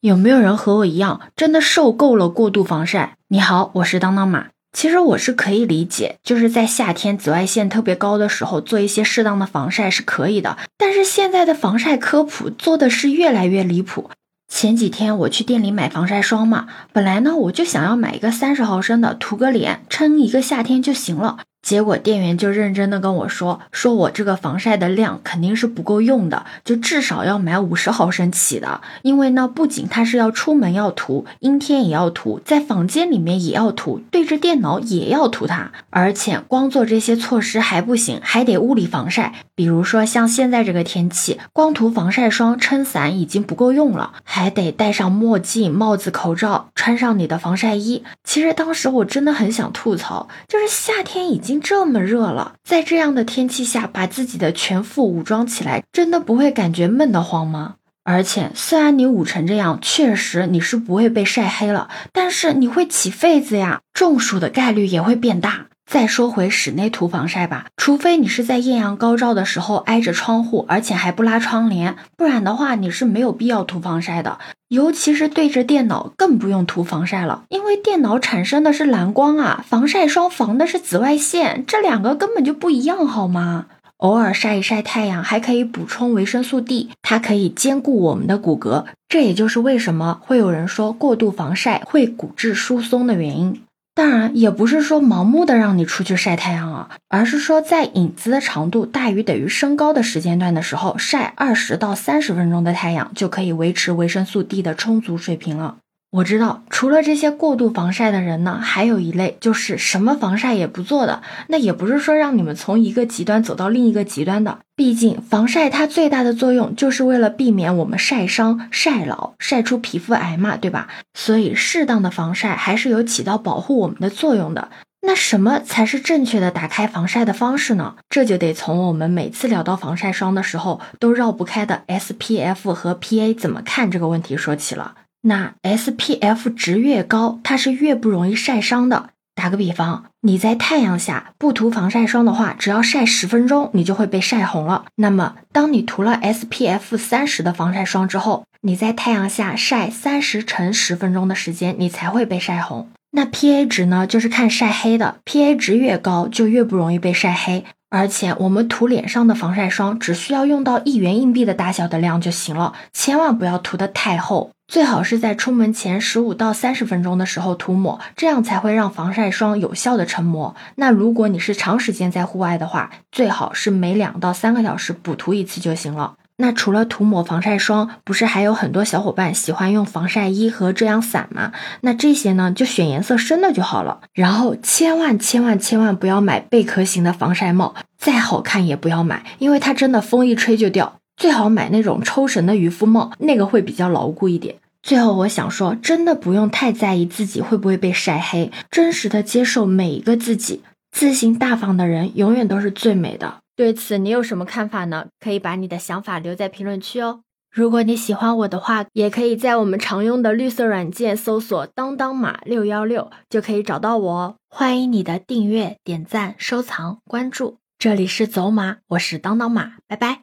有没有人和我一样，真的受够了过度防晒？你好，我是当当马。其实我是可以理解，就是在夏天紫外线特别高的时候，做一些适当的防晒是可以的。但是现在的防晒科普做的是越来越离谱。前几天我去店里买防晒霜嘛，本来呢我就想要买一个三十毫升的，涂个脸，撑一个夏天就行了。结果店员就认真的跟我说，说我这个防晒的量肯定是不够用的，就至少要买五十毫升起的。因为呢，不仅它是要出门要涂，阴天也要涂，在房间里面也要涂，对着电脑也要涂它。而且光做这些措施还不行，还得物理防晒。比如说像现在这个天气，光涂防晒霜、撑伞已经不够用了，还得戴上墨镜、帽子、口罩，穿上你的防晒衣。其实当时我真的很想吐槽，就是夏天已经。已经这么热了，在这样的天气下，把自己的全副武装起来，真的不会感觉闷得慌吗？而且，虽然你捂成这样，确实你是不会被晒黑了，但是你会起痱子呀，中暑的概率也会变大。再说回室内涂防晒吧，除非你是在艳阳高照的时候挨着窗户，而且还不拉窗帘，不然的话你是没有必要涂防晒的。尤其是对着电脑，更不用涂防晒了，因为电脑产生的是蓝光啊，防晒霜防的是紫外线，这两个根本就不一样，好吗？偶尔晒一晒太阳，还可以补充维生素 D，它可以兼顾我们的骨骼，这也就是为什么会有人说过度防晒会骨质疏松的原因。当然，也不是说盲目的让你出去晒太阳啊，而是说在影子的长度大于等于身高的时间段的时候，晒二十到三十分钟的太阳就可以维持维生素 D 的充足水平了。我知道，除了这些过度防晒的人呢，还有一类就是什么防晒也不做的。那也不是说让你们从一个极端走到另一个极端的。毕竟防晒它最大的作用就是为了避免我们晒伤、晒老、晒出皮肤癌嘛，对吧？所以适当的防晒还是有起到保护我们的作用的。那什么才是正确的打开防晒的方式呢？这就得从我们每次聊到防晒霜的时候都绕不开的 SPF 和 PA 怎么看这个问题说起了。那 SPF 值越高，它是越不容易晒伤的。打个比方，你在太阳下不涂防晒霜的话，只要晒十分钟，你就会被晒红了。那么，当你涂了 SPF 三十的防晒霜之后，你在太阳下晒三十乘十分钟的时间，你才会被晒红。那 PA 值呢，就是看晒黑的，PA 值越高，就越不容易被晒黑。而且，我们涂脸上的防晒霜只需要用到一元硬币的大小的量就行了，千万不要涂得太厚。最好是在出门前十五到三十分钟的时候涂抹，这样才会让防晒霜有效的成膜。那如果你是长时间在户外的话，最好是每两到三个小时补涂一次就行了。那除了涂抹防晒霜，不是还有很多小伙伴喜欢用防晒衣和遮阳伞吗？那这些呢，就选颜色深的就好了。然后千万千万千万不要买贝壳型的防晒帽，再好看也不要买，因为它真的风一吹就掉。最好买那种抽绳的渔夫帽，那个会比较牢固一点。最后，我想说，真的不用太在意自己会不会被晒黑，真实的接受每一个自己，自信大方的人永远都是最美的。对此，你有什么看法呢？可以把你的想法留在评论区哦。如果你喜欢我的话，也可以在我们常用的绿色软件搜索“当当马六幺六”，就可以找到我哦。欢迎你的订阅、点赞、收藏、关注。这里是走马，我是当当马，拜拜。